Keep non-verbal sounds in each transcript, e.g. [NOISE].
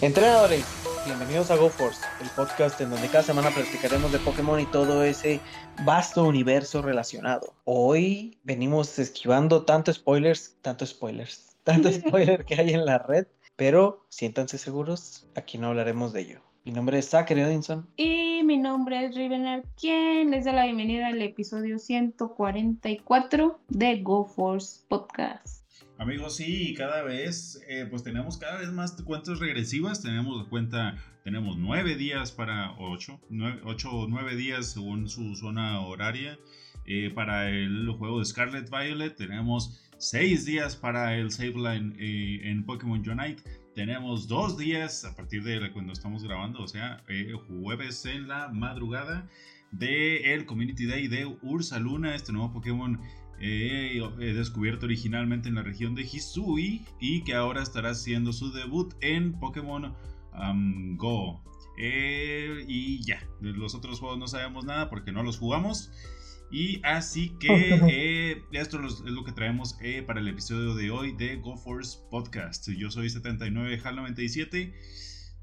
Entrenadores, bienvenidos a GoForce, el podcast en donde cada semana platicaremos de Pokémon y todo ese vasto universo relacionado. Hoy venimos esquivando tanto spoilers, tanto spoilers, tanto [LAUGHS] spoiler que hay en la red, pero siéntanse seguros, aquí no hablaremos de ello. Mi nombre es Zachary Odinson. Y mi nombre es Rivenard, quien les da la bienvenida al episodio 144 de GoForce Podcast. Amigos, sí, cada vez, eh, pues tenemos cada vez más cuentas regresivas. Tenemos cuenta, tenemos nueve días para ocho, nueve, ocho o nueve días según su zona horaria. Eh, para el juego de Scarlet Violet tenemos seis días para el Save Line eh, en Pokémon Unite. Tenemos dos días a partir de cuando estamos grabando, o sea, jueves en la madrugada de Community Day de Ursa Luna, este nuevo Pokémon eh, descubierto originalmente en la región de Hisui y que ahora estará haciendo su debut en Pokémon Go. Eh, y ya, de los otros juegos no sabemos nada porque no los jugamos. Y así que [LAUGHS] eh, esto es lo que traemos para el episodio de hoy de GoForce Podcast. Yo soy 79HAL97.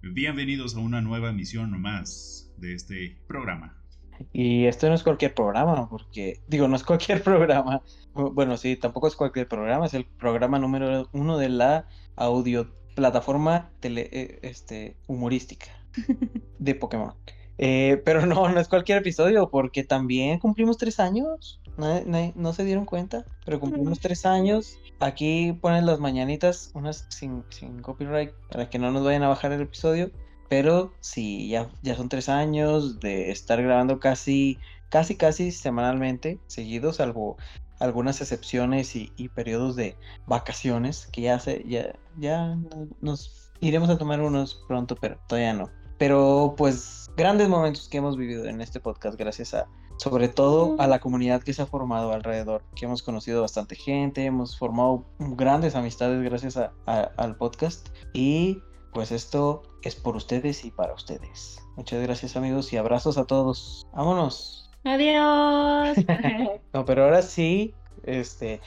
Bienvenidos a una nueva emisión más de este programa. Y esto no es cualquier programa, porque, digo, no es cualquier [LAUGHS] programa. Bueno, sí, tampoco es cualquier programa, es el programa número uno de la audio plataforma tele, eh, este, humorística [LAUGHS] de Pokémon. Eh, pero no, no es cualquier episodio, porque también cumplimos tres años. No, no, se dieron cuenta, pero cumplimos tres años. Aquí ponen las mañanitas, unas sin, sin copyright, para que no nos vayan a bajar el episodio. Pero sí, ya, ya son tres años de estar grabando casi, casi, casi semanalmente, seguidos, salvo algunas excepciones y, periodos de vacaciones, que ya, se, ya, ya nos iremos a tomar unos pronto, pero todavía no. Pero pues grandes momentos que hemos vivido en este podcast gracias a, sobre todo a la comunidad que se ha formado alrededor, que hemos conocido bastante gente, hemos formado grandes amistades gracias al podcast y pues esto es por ustedes y para ustedes. Muchas gracias amigos y abrazos a todos. Vámonos. Adiós. [LAUGHS] [LAUGHS] no, pero ahora sí, este,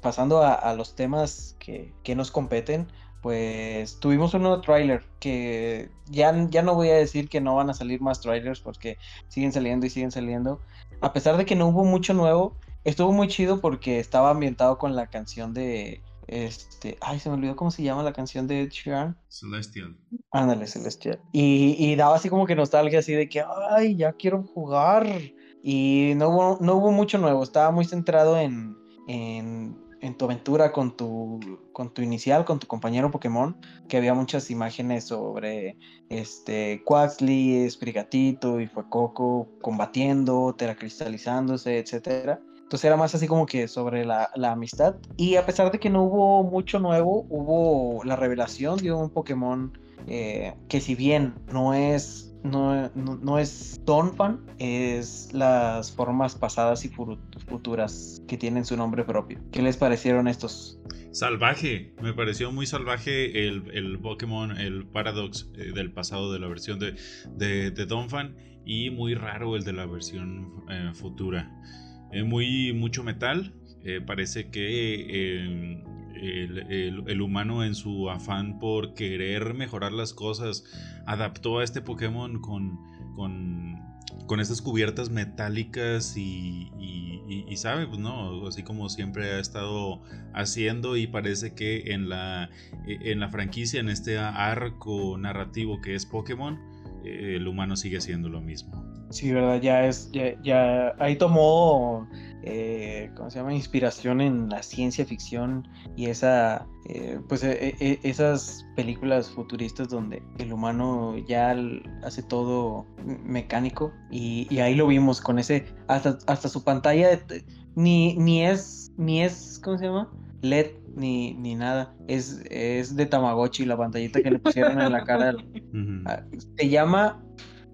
pasando a, los temas que, nos competen, pues tuvimos un nuevo trailer que ya, ya no voy a decir que no van a salir más trailers porque siguen saliendo y siguen saliendo. A pesar de que no hubo mucho nuevo, estuvo muy chido porque estaba ambientado con la canción de este, ay, se me olvidó cómo se llama la canción de Ed Celestial. Ándale, Celestial. Y, daba así como que nostalgia, así de que, ay, ya quiero jugar. Y no hubo, no hubo mucho nuevo, estaba muy centrado en, en, tu aventura con tu, con tu inicial, con tu compañero Pokémon, que había muchas imágenes sobre este Quaxly, Sprigatito y Fuecoco combatiendo, teracristalizándose, etcétera. Entonces era más así como que sobre la, amistad. Y a pesar de que no hubo mucho nuevo, hubo la revelación de un Pokémon eh, que si bien no es no, no, es Donphan, es las formas pasadas y futuras que tienen su nombre propio. ¿Qué les parecieron estos? Salvaje, me pareció muy salvaje el, Pokémon, el Paradox eh, del pasado de la versión de, de, Donphan y muy raro el de la versión eh, futura. Eh, muy mucho metal. Eh, parece que em, el, humano en su afán por querer mejorar las cosas adaptó a este Pokémon con, con, estas cubiertas metálicas y, y, sabe, pues no, así como siempre ha estado haciendo y parece que en la, e, en la franquicia, en este arco narrativo que es Pokémon, el humano sigue haciendo lo mismo. Sí, verdad, ya es, ya, ahí tomó, eh, ¿cómo se llama? Inspiración en la ciencia ficción y esa, eh, pues e, e, esas películas futuristas donde el humano ya hace todo mecánico y, ahí lo vimos con ese, hasta, hasta su pantalla, ni, ni es, ni es, ¿cómo se llama? LED ni, ni nada. Es, es de Tamagotchi la pantallita que le pusieron en la cara. [LAUGHS] Se llama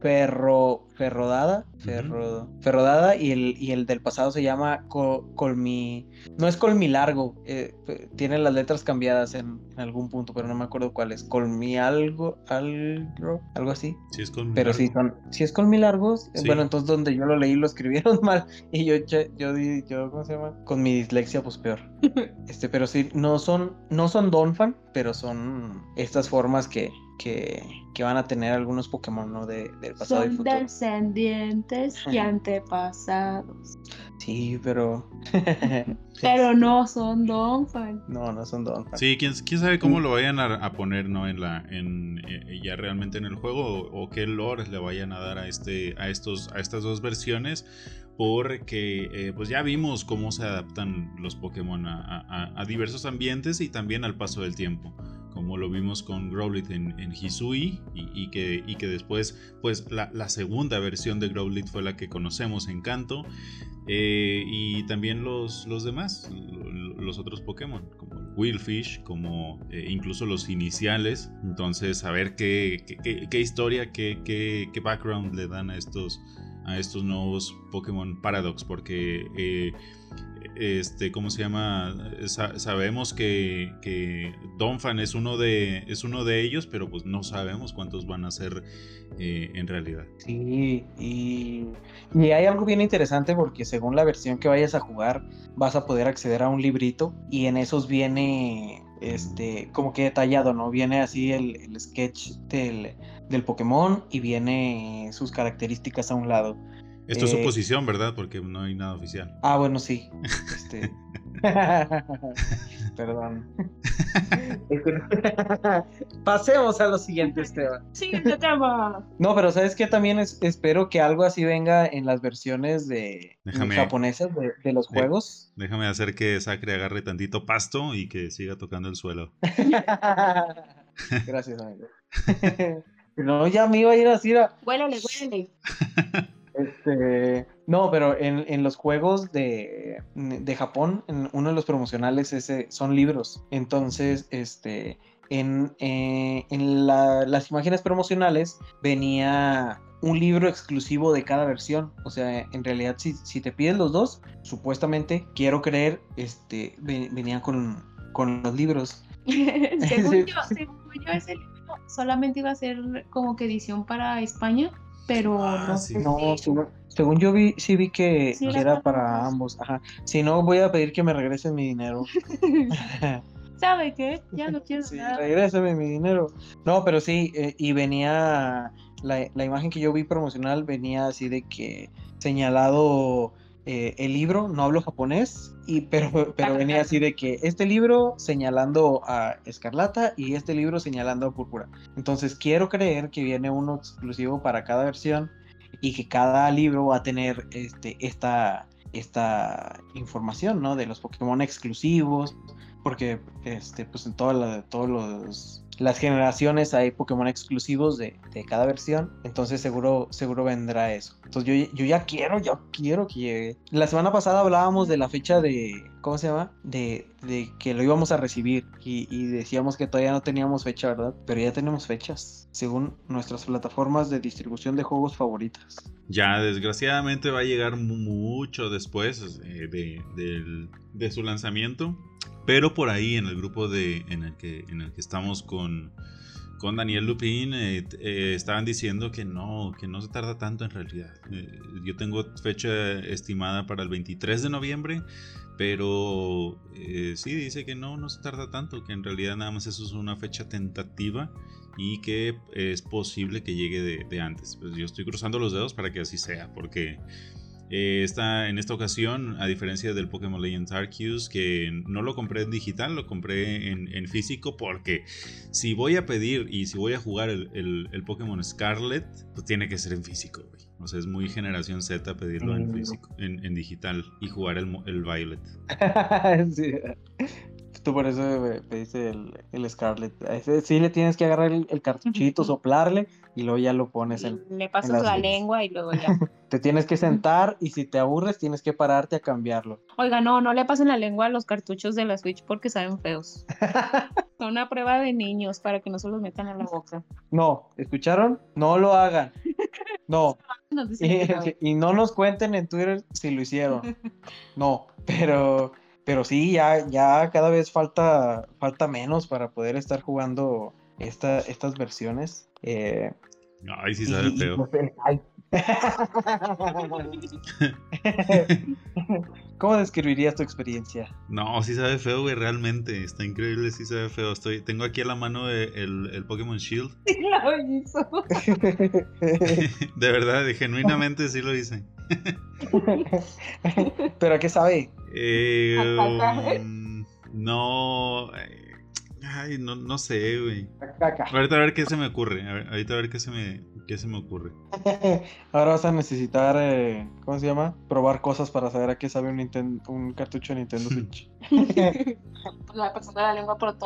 perro Ferrodada, Ferro, Ferrodada y el, y el del pasado se llama Colmi, no es Colmilargo, eh, tiene las letras cambiadas en, algún punto, pero no me acuerdo cuál es, Colmi algo, algo, algo así. Sí es Pero sí son, si es Colmilargos, eh, bueno, entonces donde yo lo leí lo escribieron [LAUGHS] mal y yo, yo, yo, yo ¿cómo se llama? Con mi dislexia, pues peor. [LAUGHS] este, pero sí, no son, no son Donphan, pero son estas formas que, que, que, van a tener algunos Pokémon ¿no? de, del pasado Son y futuro. descendientes y antepasados. Sí, pero. [LAUGHS] pero no son Donphan. No, no son Donphan. Sí, ¿quién, quién sabe cómo lo vayan a, poner, ¿no? En la, en, eh, ya realmente en el juego, o, qué lore le vayan a dar a este, a estos, a estas dos versiones porque eh, pues ya vimos cómo se adaptan los Pokémon a, diversos ambientes y también al paso del tiempo, como lo vimos con Growlithe en, Hisui y, que, y, que, después pues la, segunda versión de Growlithe fue la que conocemos en Kanto eh, y también los, los demás, los otros Pokémon, como Willfish, como eh, incluso los iniciales, entonces a ver qué, qué, historia, qué, qué background le dan a estos a estos nuevos Pokémon Paradox, porque, eh, este, ¿cómo se llama? sabemos que, que Donphan es uno, de, es uno de ellos, pero pues no sabemos cuántos van a ser eh, en realidad. Sí, y, y hay algo bien interesante porque según la versión que vayas a jugar, vas a poder acceder a un librito y en esos viene este, como que detallado, ¿no? Viene así el, el sketch del, del Pokémon y viene sus características a un lado. Esto es su eh, posición, ¿verdad? Porque no hay nada oficial. Ah, bueno, sí. Este... [LAUGHS] Perdón. Pasemos a lo siguiente, Esteban. Siguiente tema. No, pero ¿sabes qué? También espero que algo así venga en las versiones de japonesas de, los juegos. Déjame hacer que Sacre agarre tantito pasto y que siga tocando el suelo. [LAUGHS] Gracias, amigo. [LAUGHS] No, ya me iba a ir así. A... Huélale, huélale. Este, no, pero en, los juegos de, de, Japón, en uno de los promocionales ese, son libros. Entonces, este, en, eh, en las imágenes promocionales venía un libro exclusivo de cada versión. O sea, en realidad, si, si te pides los dos, supuestamente, quiero creer, este, venían con, con los libros. [LAUGHS] [LAUGHS] según, yo, según yo, ese libro solamente iba a ser como que edición para España, pero ah, no sé. No, según, yo vi, sí vi que, era para ambos. Ajá. Si no, voy a pedir que me regresen mi dinero. [LAUGHS] ¿Sabe qué? Ya no quiero sí, Regrésame mi dinero. No, pero sí, eh, y venía. La, la imagen que yo vi promocional venía así de que señalado eh, el libro, no hablo japonés, y, pero, [LAUGHS] pero venía así de que este libro señalando a Escarlata y este libro señalando a Púrpura. Entonces quiero creer que viene uno exclusivo para cada versión y que cada libro va a tener este, esta, esta información, ¿no? De los Pokémon exclusivos, porque este, pues en todos los las generaciones hay Pokémon exclusivos de, cada versión, entonces seguro, seguro vendrá eso. Entonces yo, ya quiero, yo quiero que llegue. La semana pasada hablábamos de la fecha de, ¿cómo se llama? De, que lo íbamos a recibir y, decíamos que todavía no teníamos fecha, ¿verdad? Pero ya tenemos fechas, según nuestras plataformas de distribución de juegos favoritas. Ya, desgraciadamente va a llegar mucho después eh, de, de su lanzamiento. Pero por ahí en el grupo de, en, el que, en el que estamos con, con Daniel Lupin eh, eh, estaban diciendo que no, que no se tarda tanto en realidad. Eh, yo tengo fecha estimada para el 23 de noviembre, pero sí dice que no, no se tarda tanto, que en realidad nada más eso es una fecha tentativa y que es posible que llegue de, de antes. Pues yo estoy cruzando los dedos para que así sea, porque eh, está en esta ocasión, a diferencia del Pokémon Legends Arceus, que no lo compré en digital, lo compré en, físico, porque si voy a pedir y si voy a jugar el, el, Pokémon Scarlet, pues tiene que ser en físico, O sea, es muy generación Z pedirlo en físico, en, digital y jugar el, el Violet. [LAUGHS] sí. Tú por eso pediste el, el Scarlet. sí le tienes que agarrar el, cartuchito, soplarle y luego ya lo pones en. Le pasas la lengua y luego ya. [LAUGHS] te tienes que sentar y si te aburres tienes que pararte a cambiarlo. Oiga, no, no le pasen la lengua a los cartuchos de la Switch porque saben feos. [LAUGHS] Son una prueba de niños para que no se los metan a la boca. No, ¿escucharon? No lo hagan. No. [LAUGHS] Y, y no nos cuenten en Twitter si lo hicieron. No, pero, pero sí, ya, ya cada vez falta, falta menos para poder estar jugando esta, estas versiones. Eh, Ay, sí sabe y- feo. pues. [LAUGHS] ¿Cómo describirías tu experiencia? No, sí sabe feo, güey, realmente. Está increíble, sí sabe feo. Estoy, tengo aquí a la mano el, el Pokémon Shield. [LAUGHS] Sí, lo hizo. [LAUGHS] De verdad, genuinamente sí lo hice. ¿Pero a qué sabe? Eh, um, no. Ay, no, no sé, güey. Ahorita a ver qué se me ocurre. a ver- ahorita a ver qué se me, qué se me ocurre. [LAUGHS] Ahora vas a necesitar, eh, ¿cómo se llama? Probar cosas para saber a qué sabe un, Ninten- un cartucho de Nintendo [LAUGHS] Switch. [LAUGHS] La persona de la lengua por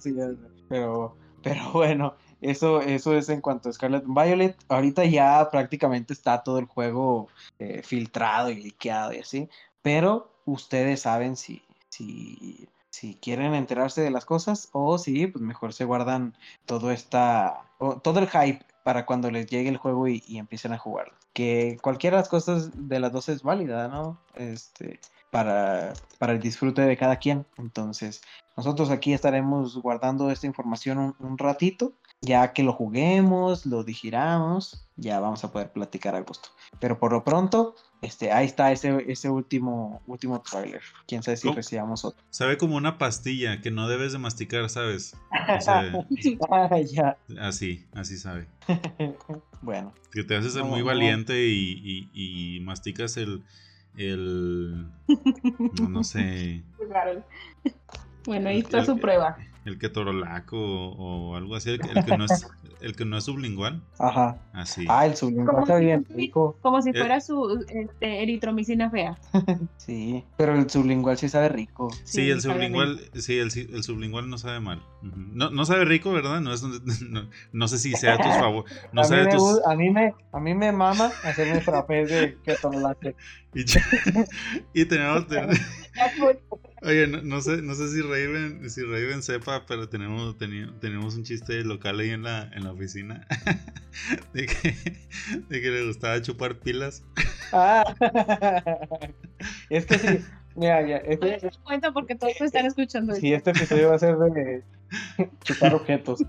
Sí, ya sé. pero, pero bueno, eso, eso es en cuanto a Scarlet Violet. Ahorita ya prácticamente está todo el juego eh, filtrado y liqueado y así. Pero ustedes saben si, si, si quieren enterarse de las cosas o si pues mejor se guardan todo esta, o todo el hype para cuando les llegue el juego y, y empiecen a jugarlo. Que cualquiera de las cosas de las dos es válida, ¿no? Este, para, para el disfrute de cada quien. Entonces, nosotros aquí estaremos guardando esta información un, un ratito. Ya que lo juguemos, lo digiramos, ya vamos a poder platicar al gusto. Pero por lo pronto, este, ahí está ese, ese último, último trailer. Quién sabe si ¿Cómo? recibamos otro. Sabe como una pastilla que no debes de masticar, ¿sabes? O sea, [LAUGHS] Ah, ya. así, así sabe. [LAUGHS] bueno, Que te haces muy no. valiente y, y- y masticas el. el [LAUGHS] no, no sé. Bueno, ahí está el- su prueba. El que torolaco o, o algo así. El, que- el que no es, el que no es sublingual. ajá. Así. Ah, el sublingual está si- bien rico. Como si Eh. fuera su este, eritromicina fea. Sí, pero el sublingual sí sabe rico. Sí, el sublingual, sí, el, el sublingual no sabe mal. No, no sabe rico, ¿verdad? No, es, no, no sé si sea tus favor. No a, mí me, tus. a, mí me, a mí me mama hacerme frappés de ketorolaque. Y, y tenemos. ten- Oye, no, no sé, no sé si Raven, si Raven sepa, pero tenemos, tenemos un chiste local ahí en la, en la oficina. [LAUGHS] De que, de que le gustaba chupar pilas. Ah, [LAUGHS] es que sí, mira, ya, este, Te cuenta porque todos están escuchando sí, este episodio va a ser de [LAUGHS] chupar objetos.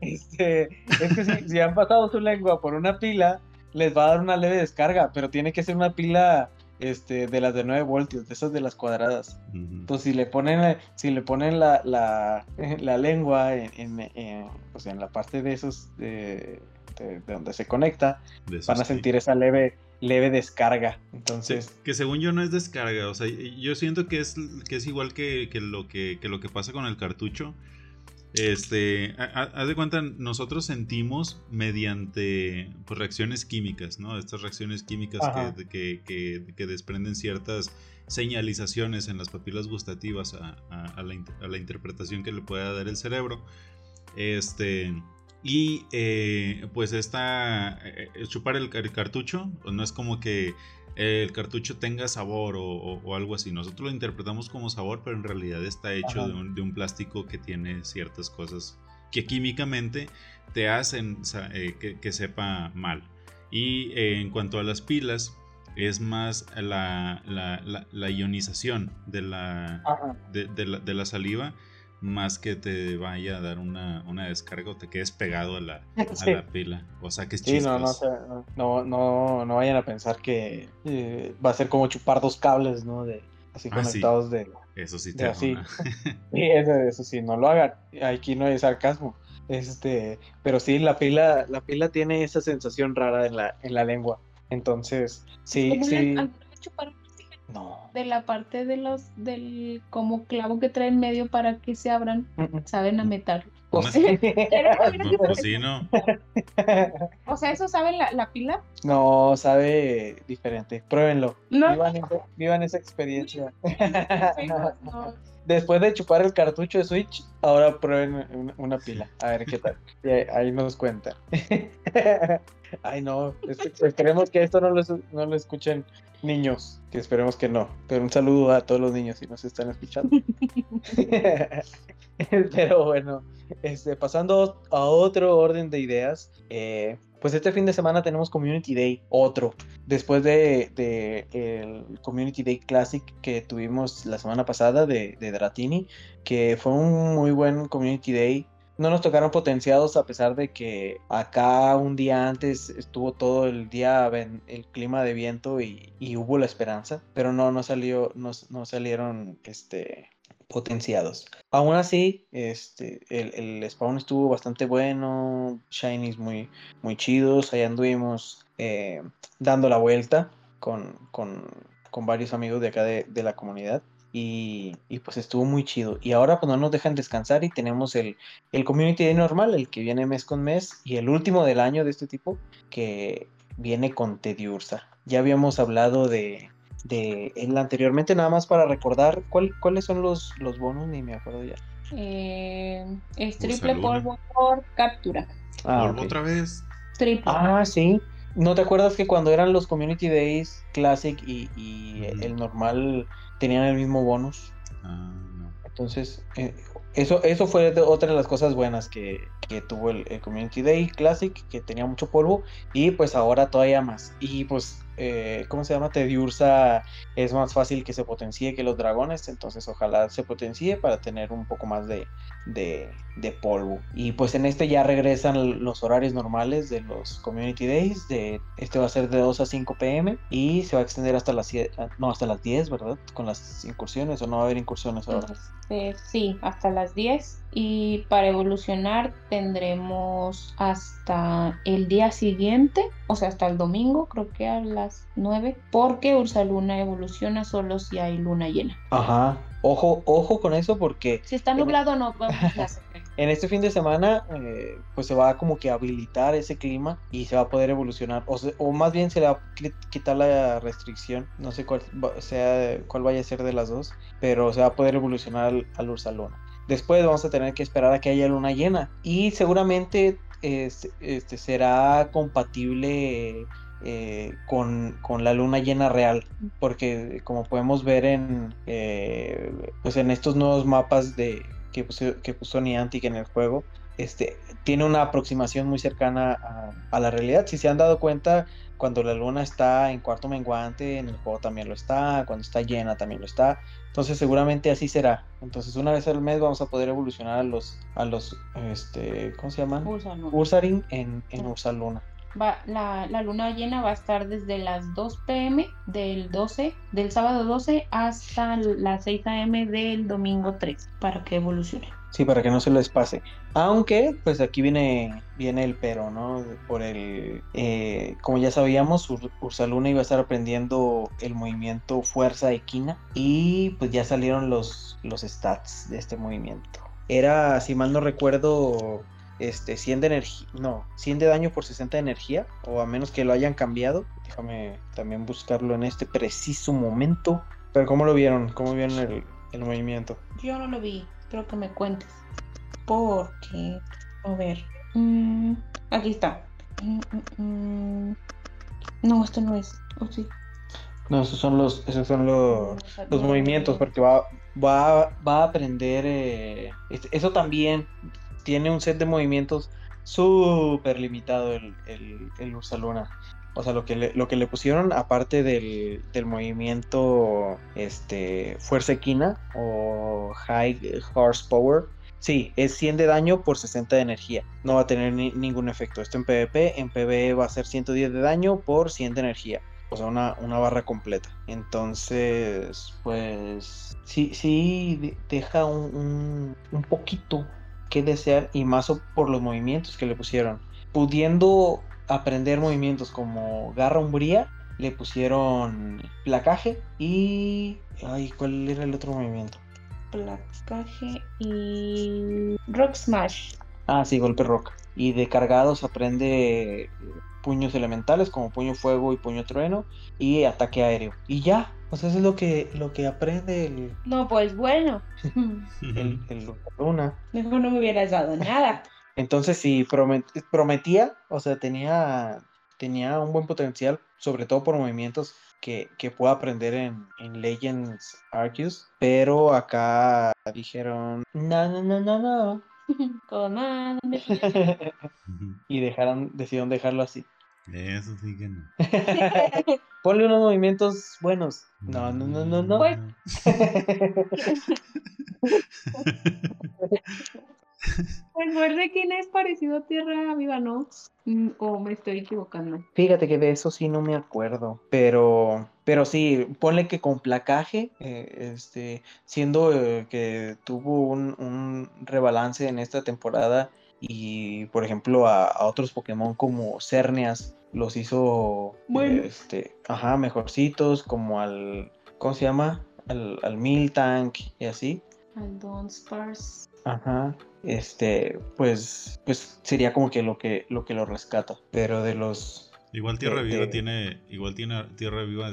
Este, es que si, si han pasado su lengua por una pila, les va a dar una leve descarga, pero tiene que ser una pila este, de las de 9 voltios, de esas de las cuadradas. Ujú. Entonces, si le ponen, si le ponen la, la, [LAUGHS] la lengua en, en, en, pues, en la parte de esos, de, de- de donde se conecta, van a sí. sentir esa leve, leve descarga. Sí, Entonces, que según yo no es descarga, o sea, yo siento que es, que es igual que, que lo que, que lo que pasa con el cartucho. Este, ha- ha- haz de cuenta, nosotros sentimos mediante pues, reacciones químicas, ¿no? Estas reacciones químicas que, que, que- que desprenden ciertas señalizaciones en las papilas gustativas a, a- a la, a la interpretación que le pueda dar el cerebro. Este, y eh, pues esta, eh, eh, chupar el, el cartucho, no es como que el cartucho tenga sabor o, o- o algo así. Nosotros lo interpretamos como sabor, pero en realidad está hecho de un, de un plástico que tiene ciertas cosas que químicamente te hacen eh, que, que sepa mal. Y eh, en cuanto a las pilas, es más la, la- la- la ionización de la, ajá. de, de la, de la saliva más que te vaya a dar una, una descarga o te quedes pegado a la, [LAUGHS] a Sí. la pila o saques Sí, no, no, chispas. o sea, no, no, no, no vayan a pensar que eh, va a ser como chupar dos cables, ¿no? De, así Ah, sí. conectados de... Eso sí te así. [LAUGHS] [LAUGHS] Sí, eso, eso sí, no lo hagan. Aquí no hay sarcasmo. Este, pero sí, la pila, la pila tiene esa sensación rara en la, en la lengua. Entonces, sí, ¿Cómo le- sí. No. de la parte de los del como clavo que trae en medio para que se abran? Saben a metal. No, [LAUGHS] sí, no. O sea, ¿eso sabe la, la pila? no, sabe diferente. Pruébenlo. No. Vivan, esa- vivan esa experiencia. Sí, [LAUGHS] no, no. Después de chupar el cartucho de Switch, ahora prueben un- una pila. A ver qué tal. Ahí, nos cuentan. [LAUGHS] Ay, no. es- Esperemos que esto no lo, es- no lo escuchen niños. Que esperemos que no. Pero un saludo a todos los niños si nos están escuchando. [LAUGHS] Pero bueno, este, pasando a otro orden de ideas. eh, pues este fin de semana tenemos Community Day, otro. Después de, el Community Day Classic que tuvimos la semana pasada de, de Dratini, que fue un muy buen Community Day no nos tocaron potenciados a pesar de que acá un día antes estuvo todo el día el clima de viento y, hubo la esperanza, pero no, no salió, no, no salieron este, potenciados. Aún así, este, el, spawn estuvo bastante bueno, shinies muy, muy chidos, ahí anduvimos eh, dando la vuelta con, con, con, varios amigos de acá de, de la comunidad. Y, pues estuvo muy chido. Y ahora pues no nos dejan descansar y tenemos el, el Community Day normal, el que viene mes con mes, y el último del año de este tipo, que viene con Tediursa. Ya habíamos hablado de, de él anteriormente, nada más para recordar cuál, cuáles son los, los bonos, ni me acuerdo ya. Eh, es triple polvo por captura. Ah, polvo otra vez. Triple. Ah, sí. ¿No te acuerdas que cuando eran los Community Days Classic y, y el normal tenían el mismo bonus. Ah, no. Entonces, eh, eso, eso fue otra de las cosas buenas que, que tuvo el, el, Community Day Classic, que tenía mucho polvo, y pues ahora todavía más. Y pues eh, ¿cómo se llama? Tediursa es más fácil que se potencie que los dragones, entonces ojalá se potencie para tener un poco más de, de, polvo. Y pues en este ya regresan los horarios normales de los Community Days, de, este va a ser de 2 a 5 pm y se va a extender hasta las, ah, no, hasta las 10, ¿verdad? Con las incursiones o no va a haber incursiones ahora. Este, sí, hasta las 10 y para evolucionar tendremos hasta el día siguiente, o sea, hasta el domingo, creo que a las 9, porque Ursa Luna evoluciona solo si hay luna llena. Ajá. Ojo, ojo con eso porque... Si está nublado no vamos a En [LAUGHS] este fin de semana, eh, pues se va como que habilitar ese clima y se va a poder evolucionar, o, o más bien se le va a quitar la restricción, no sé cuál sea cuál vaya a ser de las dos, pero se va a poder evolucionar al, al Ursa Luna. Después vamos a tener que esperar a que haya luna llena. Y seguramente este, será compatible eh, con, la luna llena real. Porque como podemos ver en eh, pues en estos nuevos mapas de que puso, que puso Niantic en el juego este, tiene una aproximación muy cercana a, a, la realidad. Si se han dado cuenta, cuando la luna está en cuarto menguante, en el juego también lo está, cuando está llena también lo está. Entonces seguramente así será. Entonces una vez al mes vamos a poder evolucionar a los, a los, este, ¿cómo se llaman? Ursaring en, en Ursaluna. Va, la, la, luna llena va a estar desde las 2 pm del 12, del sábado 12 hasta las 6 am del domingo 3 para que evolucione. Sí, para que no se les pase. Aunque, pues aquí viene, viene el pero, ¿no? Por el, eh, como ya sabíamos, Ursaluna iba a estar aprendiendo el movimiento fuerza equina y pues ya salieron los, los stats de este movimiento. Era, si mal no recuerdo, este, 100 de energía, no, 100 de daño por 60 de energía, o a menos que lo hayan cambiado. Déjame también buscarlo en este preciso momento. Pero ¿cómo lo vieron? ¿Cómo vieron el, el movimiento? Yo no lo vi que me cuentes. Porque, a ver, mm, aquí está. Mm, mm, no, esto no es. ¿O sí? No, esos son los, esos son los, los movimientos, porque va, va, va a aprender. Eh, eso también tiene un set de movimientos súper limitado el, el, el Ursaluna. O sea, lo que le, lo que le pusieron, aparte del, del movimiento este, Fuerza Equina o High Horsepower, sí, es 100 de daño por 60 de energía. No va a tener ningún efecto. Esto en PvP, en PvE va a ser 110 de daño por 100 de energía. O sea, una, una barra completa. Entonces, pues sí, sí deja un, un, un poquito que desear y más por los movimientos que le pusieron. Pudiendo aprender movimientos como garra umbría, le pusieron placaje y... Ay, ¿cuál era el otro movimiento? Placaje y... Rock Smash. Ah, sí, golpe rock. Y de cargados aprende puños elementales como puño fuego y puño trueno y ataque aéreo. Y ya, sea, eso es lo que, lo que aprende el... No, pues bueno. [LAUGHS] el, el Luna. Mejor no me hubieras dado nada. Entonces sí, prometía, o sea, tenía, tenía un buen potencial, sobre todo por movimientos que, que pueda aprender en, en, Legends Arceus, pero acá dijeron, no, no, no, no, no, [LAUGHS] Con nada. [LAUGHS] y dejaron, decidieron dejarlo así. Eso sí que no. [LAUGHS] Ponle unos movimientos buenos. No, no, no, no, no. Pues- Recuerde quién es parecido a Tierra Viva, ¿no? Mm, O me estoy equivocando. Fíjate que de eso sí no me acuerdo, pero, pero sí, ponle que con placaje, eh, este, siendo eh, que tuvo un, un rebalance en esta temporada y, por ejemplo, a, a otros Pokémon como Cernias los hizo, Bueno. este, ajá, mejorcitos, como al, ¿cómo se llama? Al, al Miltank y así. Al Dawn Spars. Ajá. Este, pues, pues sería como que lo que lo que lo rescata. Pero de los Igual Tierra de- Viva de- tiene. Igual tiene Tierra Viva.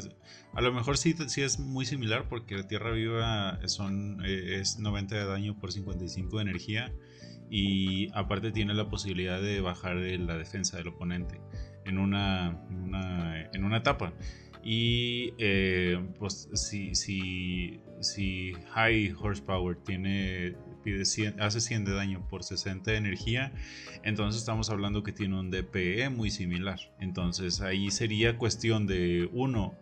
a lo mejor sí, sí es muy similar porque Tierra Viva son, eh, es 90 de daño por 55 de energía. Y aparte tiene la posibilidad de bajar la defensa del oponente en una, en una, en una etapa. Y eh, pues si, si, si High Horsepower tiene, pide 100 hace 100 de daño por 60 de energía, entonces estamos hablando que tiene un DPE muy similar. Entonces ahí sería cuestión de uno,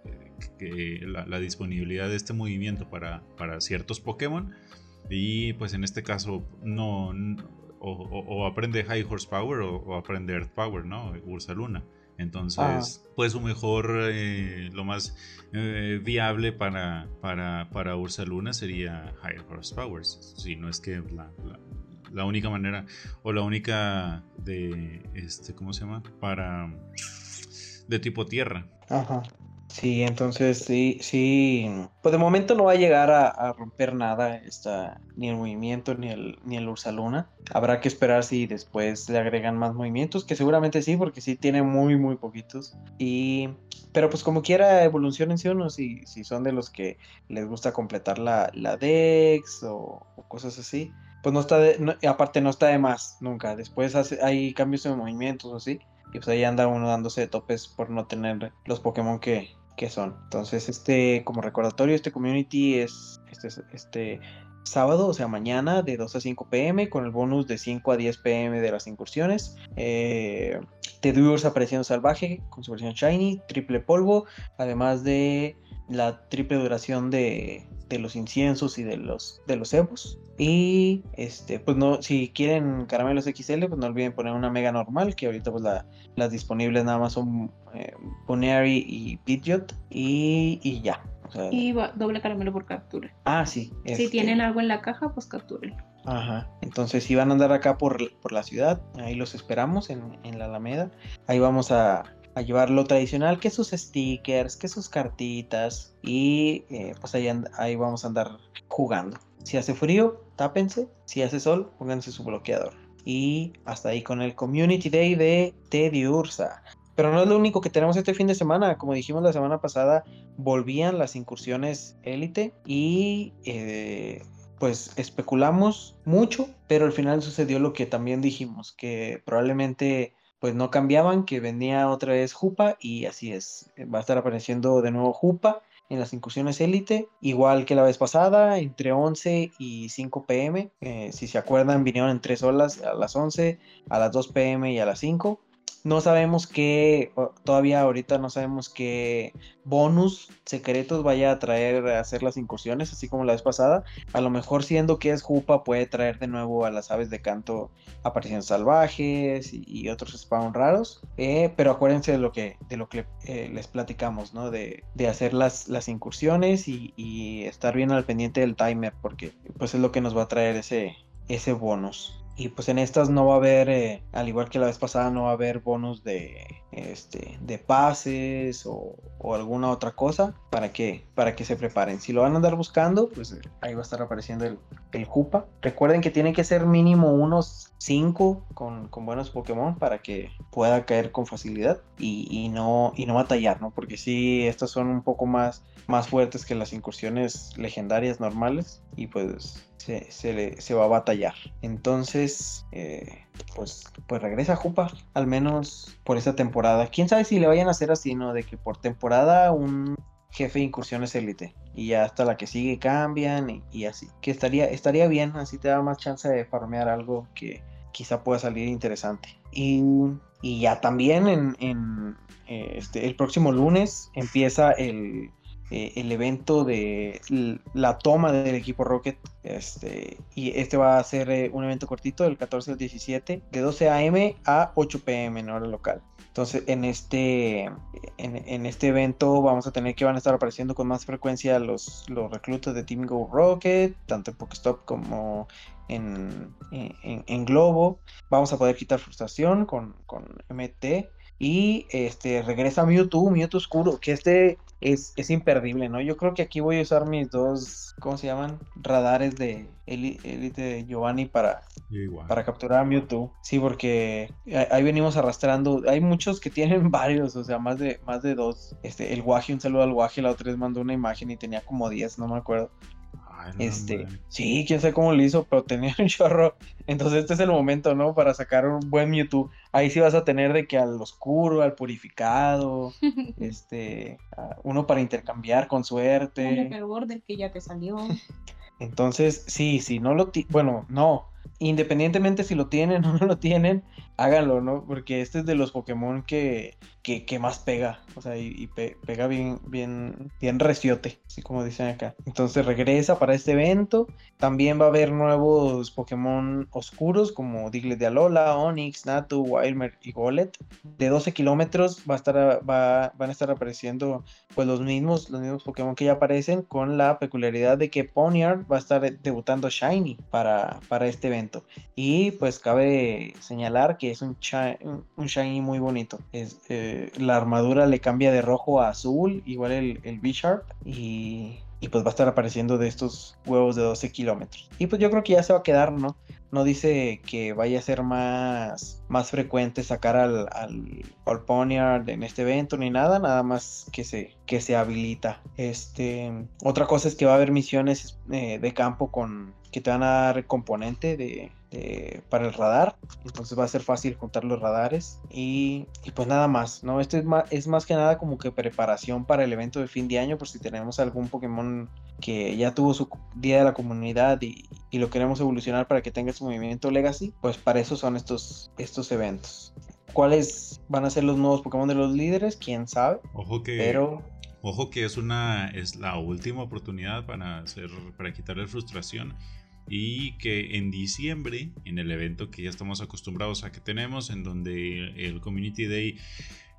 que la, disponibilidad de este movimiento para, para ciertos Pokémon. Y pues en este caso no, o aprende High Horsepower o, o aprende Earth Power, ¿no? Ursa Luna. Entonces, Ah. pues su mejor, eh, lo más eh, viable para, para, para Ursa Luna sería High Horsepower. Si no es que la, la- la única manera o la única de, este, ¿cómo se llama? Para, de tipo tierra. Ajá. Sí, entonces sí, sí. Pues de momento no va a llegar a, romper nada esta, ni el movimiento ni el, ni el Ursaluna. Habrá que esperar si después le agregan más movimientos, que seguramente sí, porque sí tiene muy, muy poquitos. Y. Pero pues como quiera evolucionense uno, si, si son de los que les gusta completar la, la Dex o, cosas así. Pues no está de, aparte no está de más nunca. Después hay cambios de movimientos o así. Y pues ahí anda uno dándose de topes por no tener los Pokémon que, que son. Entonces, este, como recordatorio, este community es este, este sábado, o sea, mañana, de 2 a 5 pm, con el bonus de 5 a 10 pm de las incursiones. Eh, Tedurs apareciendo salvaje con su versión Shiny, triple polvo, además de la triple duración de, de los inciensos y de los de los Evos. Y este, pues no, si quieren caramelos XL, pues no olviden poner una mega normal, que ahorita pues la, las disponibles nada más son eh, y Pidgeot y, y ya. O sea, Y va- doble caramelo por captura. ah, sí. Si este, tienen algo en la caja, pues captúrenlo. Ajá. Entonces, si van a andar acá por, por la ciudad, ahí los esperamos en, en la Alameda. Ahí vamos a, a llevar lo tradicional, que sus stickers, que sus cartitas. Y eh, pues ahí, ahí vamos a andar jugando. Si hace frío, tápense. Si hace sol, pónganse su bloqueador. Y hasta ahí con el Community Day de Teddy Ursa. Pero no es lo único que tenemos este fin de semana. Como dijimos la semana pasada, volvían las incursiones élite. Y eh, pues especulamos mucho, pero al final sucedió lo que también dijimos, que probablemente pues no cambiaban, que venía otra vez Jupa y así es, eh, va a estar apareciendo de nuevo Jupa en las incursiones élite, igual que la vez pasada, entre 11 y 5 pm, eh, si se acuerdan vinieron en tres olas, a las 11, a las 2 pm y a las 5. No sabemos qué, todavía ahorita no sabemos qué bonus secretos vaya a traer a hacer las incursiones, así como la vez pasada. A lo mejor siendo que es Jupa puede traer de nuevo a las aves de canto apariciones salvajes y, y otros spawn raros. eh, pero acuérdense de lo que, de lo que eh, les platicamos, ¿no? De, de hacer las, las incursiones y, y estar bien al pendiente del timer, porque pues es lo que nos va a traer ese, ese bonus. Y pues en estas no va a haber, eh, al igual que la vez pasada, no va a haber bonus de, este, de pases o, alguna otra cosa para que, para que se preparen. Si lo van a andar buscando, pues eh, ahí va a estar apareciendo el, el Jupa. Recuerden que tienen que ser mínimo unos 5 con, con buenos Pokémon para que pueda caer con facilidad y, y no, y no batallar, ¿no? Porque sí, estas son un poco más, más fuertes que las incursiones legendarias normales y pues se, se, le- se va a batallar. Entonces, eh, pues, pues regresa Jupa, al menos por esta temporada. Quién sabe si le vayan a hacer así, ¿no? De que por temporada un, jefe de incursiones élite. Y ya hasta la que sigue cambian y, así. Que estaría, estaría bien, así te da más chance de farmear algo que quizá pueda salir interesante. Y, ya también en, eh, este, el próximo lunes empieza el, eh, el evento de la toma del equipo Rocket. Este, y este va a ser eh, un evento cortito del 14 al 17, de 12 a.m. a 8 p.m. en hora local. Entonces, en este, en, este evento vamos a tener que van a estar apareciendo con más frecuencia los, los reclutas de Team Go Rocket, tanto en Pokestop como en, en, Globo. Vamos a poder quitar frustración con, con MT. Y este regresa Mewtwo, Mewtwo Oscuro, que este es, es, imperdible, ¿no? Yo creo que aquí voy a usar mis dos, ¿cómo se llaman? Radares de Elite de Giovanni para, para capturar a Mewtwo. Sí, porque ahí venimos arrastrando. Hay muchos que tienen [LAUGHS] varios, o sea, más de, más de dos. Este, el Waji, un saludo al Waji, la otra vez mandó una imagen y tenía como 10, no me acuerdo este, sí, quién sabe cómo lo hizo, pero tenía [LAUGHS] un chorro. Entonces este es el momento, ¿no? Para sacar un buen Mewtwo. Ahí sí vas a tener de que al oscuro, al purificado, [LAUGHS] este, uno para intercambiar con suerte. El que ya te salió. [LAUGHS] Entonces, sí, sí, no lo, bueno, no, independientemente si lo tienen o no lo tienen, háganlo, ¿no? Porque este es de los Pokémon que, que, más pega, o sea, y, pega bien, bien, bien reciote, así como dicen acá. Entonces regresa para este evento. También va a haber nuevos Pokémon oscuros como Diglett de Alola, Onix, Natu, Wilmer y Golet. De 12 kilómetros va a estar, va, van a estar apareciendo pues los mismos, los mismos Pokémon que ya aparecen con la peculiaridad de que Ponyard va a estar debutando Shiny para, para este evento. Y pues cabe señalar que es un, un Shiny muy bonito. Es, eh, la armadura le cambia de rojo a azul, igual el, el B-Sharp, y, pues va a estar apareciendo de estos huevos de 12 kilómetros. Y pues yo creo que ya se va a quedar, ¿no? No dice que vaya a ser más, más frecuente sacar al, al, Ponyard en este evento ni nada, nada más que se, que se habilita. Este, otra cosa es que va a haber misiones eh, de campo con que te van a dar componente de, para el radar. Entonces va a ser fácil juntar los radares. Y, pues nada más, ¿no? Esto es más, es más que nada como que preparación para el evento de fin de año. Por si tenemos algún Pokémon que ya tuvo su día de la comunidad y, lo queremos evolucionar para que tenga su movimiento Legacy. Pues para eso son estos, estos eventos. ¿Cuáles van a ser los nuevos Pokémon de los líderes? ¿Quién sabe? Ojo que... Pero... Ojo que es una es la última oportunidad para hacer para quitarle frustración y que en diciembre, en el evento que ya estamos acostumbrados a que tenemos, en donde el Community Day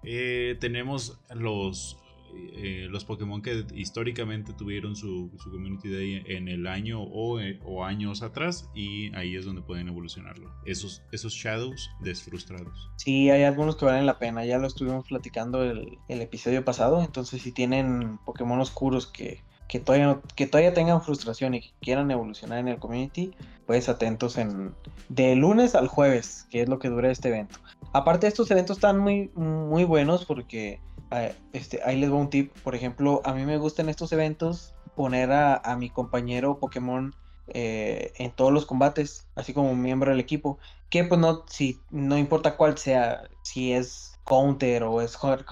eh, tenemos los, eh, los Pokémon que históricamente tuvieron su, Community Day en el año o, eh, o, años atrás y ahí es donde pueden evolucionarlo. Esos, esos Shadows desfrustrados. Sí, hay algunos que valen la pena, ya lo estuvimos platicando el, el episodio pasado, entonces si tienen Pokémon oscuros que que todavía, que todavía tengan frustración y que quieran evolucionar en el community, pues atentos en de lunes al jueves, que es lo que dura este evento. Aparte estos eventos están muy, muy buenos porque eh, este, ahí les voy un tip. Por ejemplo, a mí me gustan estos eventos poner a, mi compañero Pokémon eh, en todos los combates, así como miembro del equipo. Que pues no, si, no importa cuál sea, si es counter o es hard,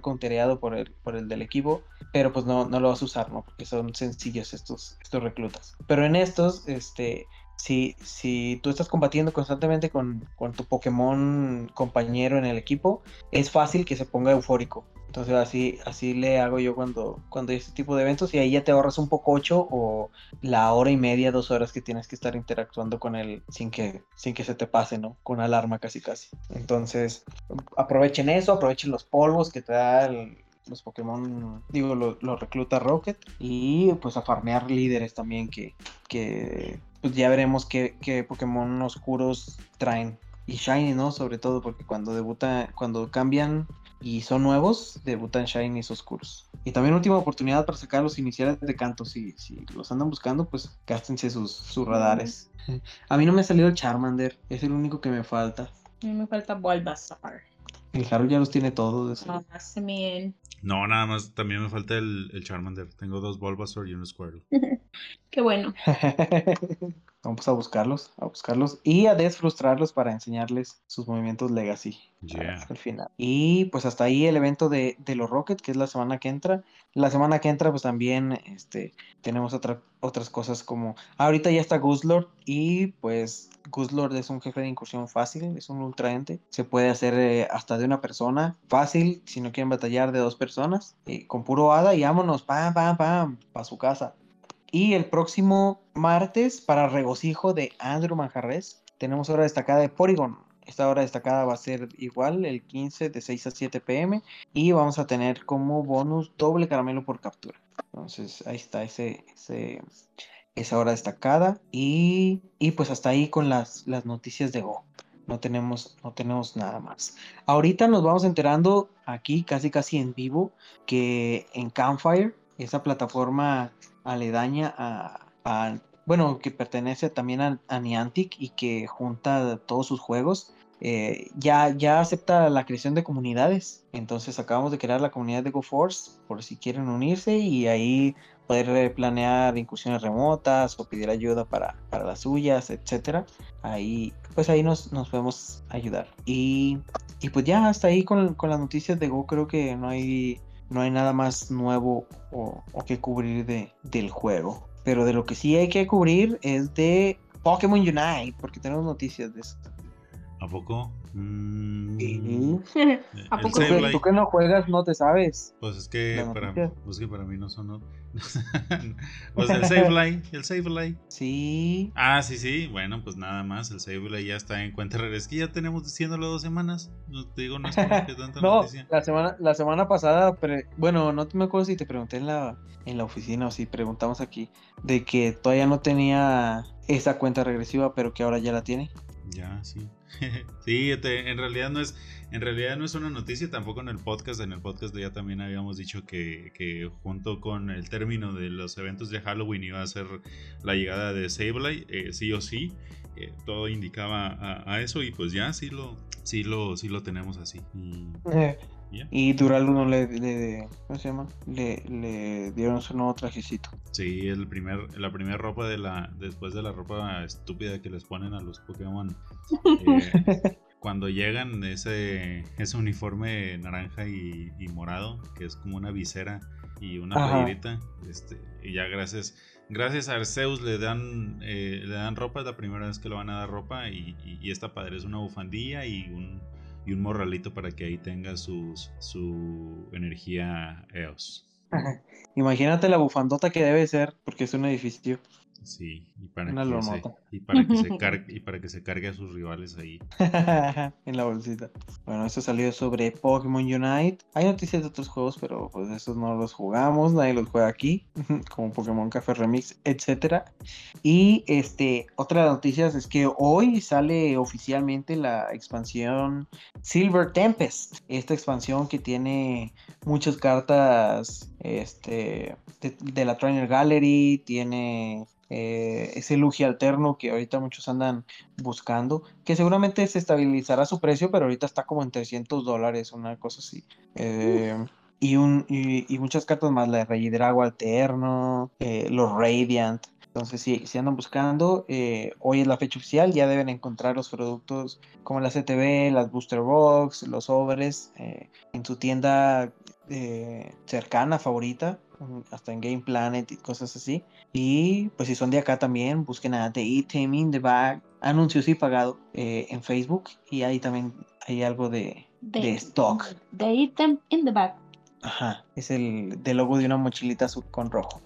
countereado por el, por el del equipo, pero pues no, no lo vas a usar, ¿no? Porque son sencillos estos, estos reclutas. Pero en estos, este, si, si tú estás combatiendo constantemente con, con tu Pokémon compañero en el equipo, es fácil que se ponga eufórico. Entonces así, así le hago yo cuando, cuando hay este tipo de eventos y ahí ya te ahorras un poco ocho o la hora y media, dos horas que tienes que estar interactuando con él sin que, sin que se te pase, ¿no? Con alarma casi casi. Entonces aprovechen eso, aprovechen los polvos que te da los Pokémon, digo, los recluta Rocket y pues a farmear líderes también que, que pues ya veremos qué, qué Pokémon oscuros traen y Shiny, ¿no? Sobre todo porque cuando debuta, cuando cambian y son nuevos, debutan Shinies oscuros. Y también última oportunidad para sacar los iniciales de canto. Si, si los andan buscando, pues gástense sus, sus radares. A mí no me ha salido el Charmander, es el único que me falta. A mí me falta Bulbasaur. El Harold ya los tiene todos. Ah, no, nada más, también me falta el, el Charmander. Tengo dos Bulbasaur y un Squirtle. [LAUGHS] Qué bueno. [LAUGHS] Vamos a buscarlos, a buscarlos y a desfrustrarlos para enseñarles sus movimientos legacy Yeah. al final. Y pues hasta ahí el evento de, de los Rockets, que es la semana que entra. La semana que entra, pues también este, tenemos otra, otras cosas como. Ahorita ya está Guslord y pues Guslord es un jefe de incursión fácil, es un ultraente. Se puede hacer eh, hasta de una persona, fácil, si no quieren batallar de dos personas, eh, con puro hada y vámonos, pam, pam, pam, para su casa. Y el próximo martes, para regocijo de Andrew Manjarres, tenemos hora destacada de Porygon. Esta hora destacada va a ser igual el 15 de 6 a 7 pm y vamos a tener como bonus doble caramelo por captura. Entonces ahí está ese, ese- esa hora destacada y, y pues hasta ahí con las, las noticias de Go. No tenemos, no tenemos nada más. Ahorita nos vamos enterando aquí casi casi en vivo que en Campfire, esa plataforma aledaña a, bueno, que pertenece también a, a Niantic y que junta todos sus juegos, eh, ya, ya acepta la creación de comunidades. Entonces acabamos de crear la comunidad de GoForce por si quieren unirse y ahí poder eh, planear incursiones remotas o pedir ayuda para, para las suyas, etcétera. Ahí, pues ahí nos, nos podemos ayudar. Y, y pues ya hasta ahí con, con las noticias de Go creo que no hay, no hay nada más nuevo o, que cubrir de, del juego. Pero de lo que sí hay que cubrir es de Pokémon Unite, porque tenemos noticias de eso. ¿A poco? Mm, [LAUGHS] eh, ¿A el poco Tú tú que no juegas no te sabes. Pues es que para, pues que para mí no son. [LAUGHS] pues el Sableye, el Sableye. Sí. Ah, sí, sí. Bueno, pues nada más. El Sableye ya está en cuenta regresiva. Es que ya tenemos diciéndolo dos semanas. No te digo, no es como que tanta [LAUGHS] No, noticia. la semana, la semana pasada, pre- bueno, no me acuerdo si te pregunté en la, en la oficina o si preguntamos aquí, de que todavía no tenía esa cuenta regresiva, pero que ahora ya la tiene. Ya, sí. [LAUGHS] sí, te- en realidad no es, en realidad no es una noticia, tampoco en el podcast. En el podcast ya también habíamos dicho que, que junto con el término de los eventos de Halloween iba a ser la llegada de Sableye, eh, sí o sí. Eh, todo indicaba a, eso y pues ya sí lo, sí lo, sí lo tenemos así. Y Y Duraluno le, le, ¿cómo se llama? Le, le dieron su nuevo trajecito. Sí, el primer, la primera ropa de la, después de la ropa estúpida que les ponen a los Pokémon. eh, [LAUGHS] cuando llegan ese, ese uniforme naranja y, y morado, que es como una visera y una playerita, este, y ya gracias, gracias a Arceus le dan, eh, le dan ropa, es la primera vez que le van a dar ropa y, y, y esta padre es una bufandilla y un, y un morralito para que ahí tenga su energía EOS. Imagínate la bufandota que debe ser, porque es un edificio. Sí, y para, Una que se, lomota. y, para que se [LAUGHS] cargue, y para que se cargue a sus rivales ahí. [LAUGHS] en la bolsita. Bueno, esto salió sobre Pokémon Unite. Hay noticias de otros juegos, pero pues esos no los jugamos, nadie los juega aquí, [LAUGHS] como Pokémon Café Remix, etcétera. Y este, otra de las noticias es que hoy sale oficialmente la expansión Silver Tempest. Esta expansión que tiene muchas cartas este, de, de la Trainer Gallery, tiene eh, ese Lugia alterno que ahorita muchos andan buscando, que seguramente se estabilizará su precio, pero ahorita está como en 300 dólares, una cosa así. Eh, y, un, y, y muchas cartas más, la de Rey Drago alterno, eh, los Radiant. Entonces, si, si andan buscando, hoy es la fecha oficial, ya deben encontrar los productos como la CTV, las Booster Box, los sobres, en su tienda eh, cercana, favorita, mm, hasta en Game Planet y cosas así. Y pues si son de acá también, busquen a The Item in the Bag, anuncios y pagado eh, en Facebook y ahí también hay algo de, de stock. The item in the back. Ajá, es el del logo de una mochilita azul con rojo.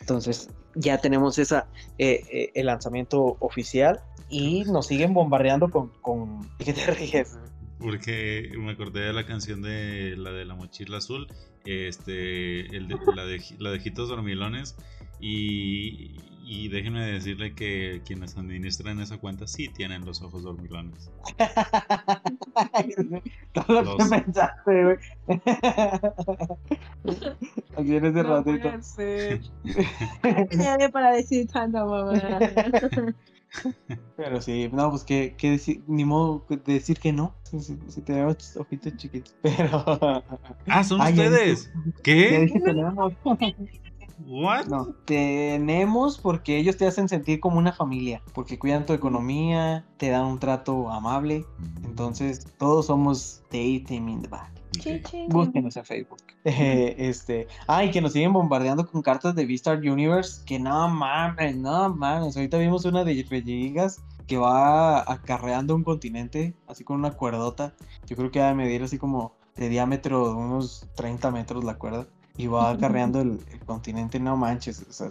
Entonces ya tenemos esa eh, eh, el lanzamiento oficial y nos siguen bombardeando con, con... [LAUGHS] ¿Qué te ríes? Porque me acordé de la canción de la de la mochila azul, este, el de- la, de, la de Jitos Dormilones. Y, y déjenme decirle que quienes administran esa cuenta sí tienen los ojos dormilones. [LAUGHS] Todo lo que pensaste, güey. [LAUGHS] Aquí en ese No ratito. puede ser. [LAUGHS] Ya para decir tanta mamá. Pero sí, no, pues que, que decir, ni modo de decir que no. Si, si- si tenemos ojitos chiquitos. Pero. ¡Ah, son ya ustedes! Ya ¿Qué? dije tenemos. ¿What? No, tenemos porque ellos te hacen sentir como una familia, porque cuidan tu economía, te dan un trato amable. Mm, Entonces, todos somos Dating in the Back. Chichi. Búsquenos en Facebook. Eh, [LAUGHS] este, ay, que nos siguen bombardeando con cartas de Vistar Universe. Que no mames, no mames. Ahorita vimos una de Gigas que va acarreando un continente, así con una cuerdota. Yo creo que va a medir así como de diámetro de unos 30 metros la cuerda. Y va acarreando el, el continente, no manches. o sea,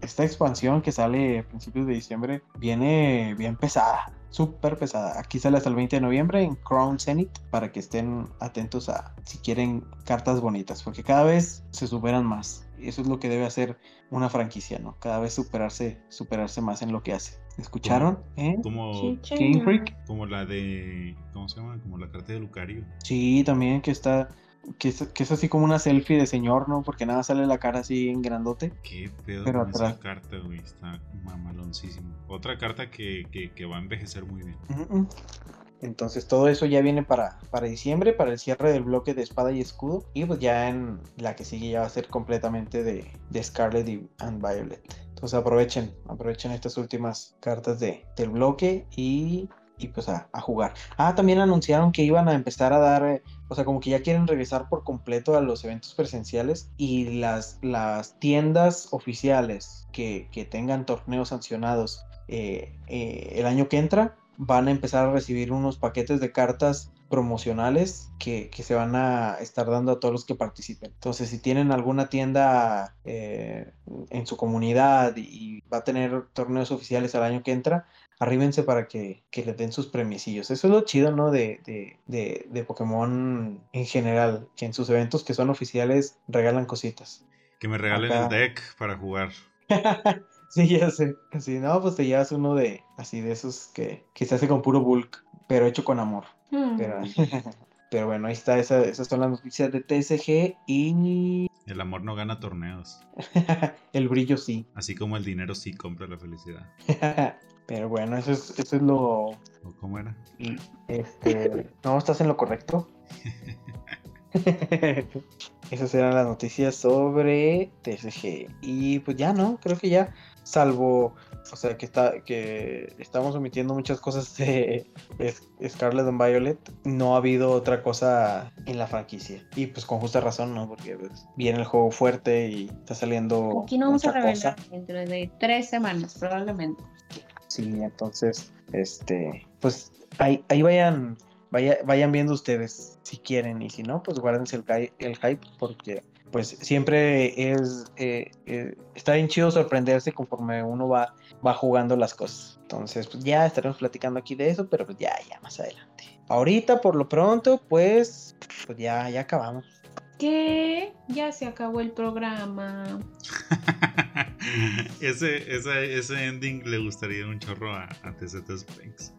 esta expansión que sale a principios de diciembre viene bien pesada, súper pesada. Aquí sale hasta el 20 de noviembre en Crown Zenith para que estén atentos a si quieren cartas bonitas, porque cada vez se superan más. Y eso es lo que debe hacer una franquicia, ¿no? Cada vez superarse, superarse más en lo que hace. ¿Escucharon? ¿Eh? Como, Chichi. Game Freak. como la de. ¿Cómo se llama? Como la carta de Lucario. Sí, también que está. Que es, que es así como una selfie de señor, ¿no? Porque nada sale la cara así en grandote. Qué pedo Pero con esa carta, güey. Está mamaloncísimo. Otra carta que, que, que va a envejecer muy bien. Entonces todo eso ya viene para, para diciembre, para el cierre del bloque de espada y escudo. Y pues ya en la que sigue ya va a ser completamente de, de Scarlet y and Violet. Entonces aprovechen, aprovechen estas últimas cartas de, del bloque y, y pues a, jugar. Ah, también anunciaron que iban a empezar a dar, eh, o sea, como que ya quieren regresar por completo a los eventos presenciales y las, las tiendas oficiales que, que tengan torneos sancionados eh, eh, el año que entra van a empezar a recibir unos paquetes de cartas promocionales que, que se van a estar dando a todos los que participen. Entonces, si tienen alguna tienda en su comunidad y va a tener torneos oficiales al año que entra, arríbense para que, que les den sus premiecillos. Eso es lo chido, ¿no? De, de, de, de Pokémon en general, que en sus eventos que son oficiales regalan cositas. Que me regalen Acá. el deck para jugar. [LAUGHS] sí, ya sé. Si no, pues te llevas uno de así de esos que, que se hace con puro bulk, pero hecho con amor. Hmm. Pero, [LAUGHS] pero bueno, ahí está, esa- esas son las noticias de TSG y [LAUGHS] El amor no gana torneos. el brillo sí. Así como el dinero sí compra la felicidad. Pero bueno, eso es, eso es lo... ¿O cómo era? Este, [LAUGHS] no, estás en lo correcto. [LAUGHS] Esas eran las noticias sobre TSG. Y pues ya, ¿no? Creo que ya, salvo, o sea, que está, que estamos omitiendo muchas cosas de Scarlet and Violet, no ha habido otra cosa en la franquicia. Y pues con justa razón, ¿no? Porque pues, viene el juego fuerte y está saliendo Aquí no vamos a revelar cosa. dentro de tres semanas, probablemente. Sí, entonces, este, pues ahí, ahí vayan, vaya, vayan viendo ustedes si quieren y si no, pues guárdense el, hype porque pues siempre es, eh, eh, está bien chido sorprenderse conforme uno va, va jugando las cosas. Entonces, pues ya estaremos platicando aquí de eso, pero pues ya, ya más adelante. Ahorita, por lo pronto, pues, pues ya, ya acabamos. Que ya se acabó el programa. [LAUGHS] ese, ese, ese ending le gustaría un chorro a, a TZ Spanks.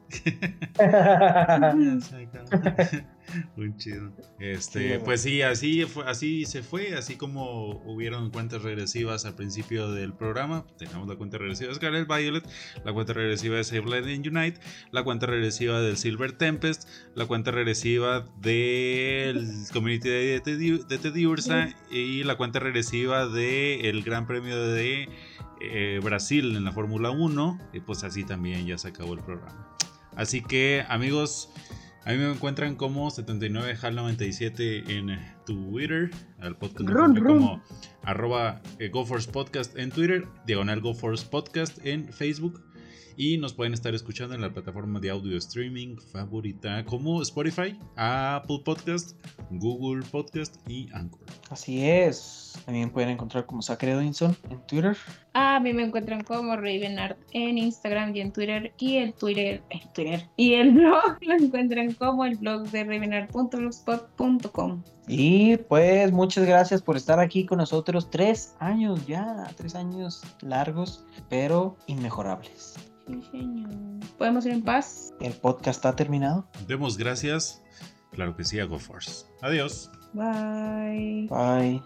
[LAUGHS] [LAUGHS] Un chido. Este, Sí, pues sí, así fue, así se fue, así como hubieron cuentas regresivas al principio del programa. Tenemos la cuenta regresiva de Scarlet Violet, la cuenta regresiva de Save Legend Unite, la cuenta regresiva del Silver Tempest, la cuenta regresiva del Community Day de Teddy, de Teddy Ursa y la cuenta regresiva del Gran Premio de eh, Brasil en la Fórmula 1. Y pues así también ya se acabó el programa. Así que amigos, a mí me encuentran como 79hal97 en Twitter. Al podcast Run, run. como arroba eh, GoForce Podcast en Twitter, diagonal GoForce Podcast en Facebook. Y nos pueden estar escuchando en la plataforma de audio streaming favorita como Spotify, Apple Podcast, Google Podcast y Anchor. Así es. También pueden encontrar como Sacre Edinson en Twitter. A mí me encuentran como Ravenart en Instagram y en Twitter. Y el Twitter, el Twitter. Y el [LAUGHS] blog lo encuentran como el blog de ravenart.blogspot.com. Y pues muchas gracias por estar aquí con nosotros. Tres años ya, tres años largos, pero inmejorables. Sí, señor. ¿Podemos ir en paz? El podcast está terminado. Demos gracias, claro que sí, a GoForce. Adiós. Bye. Bye.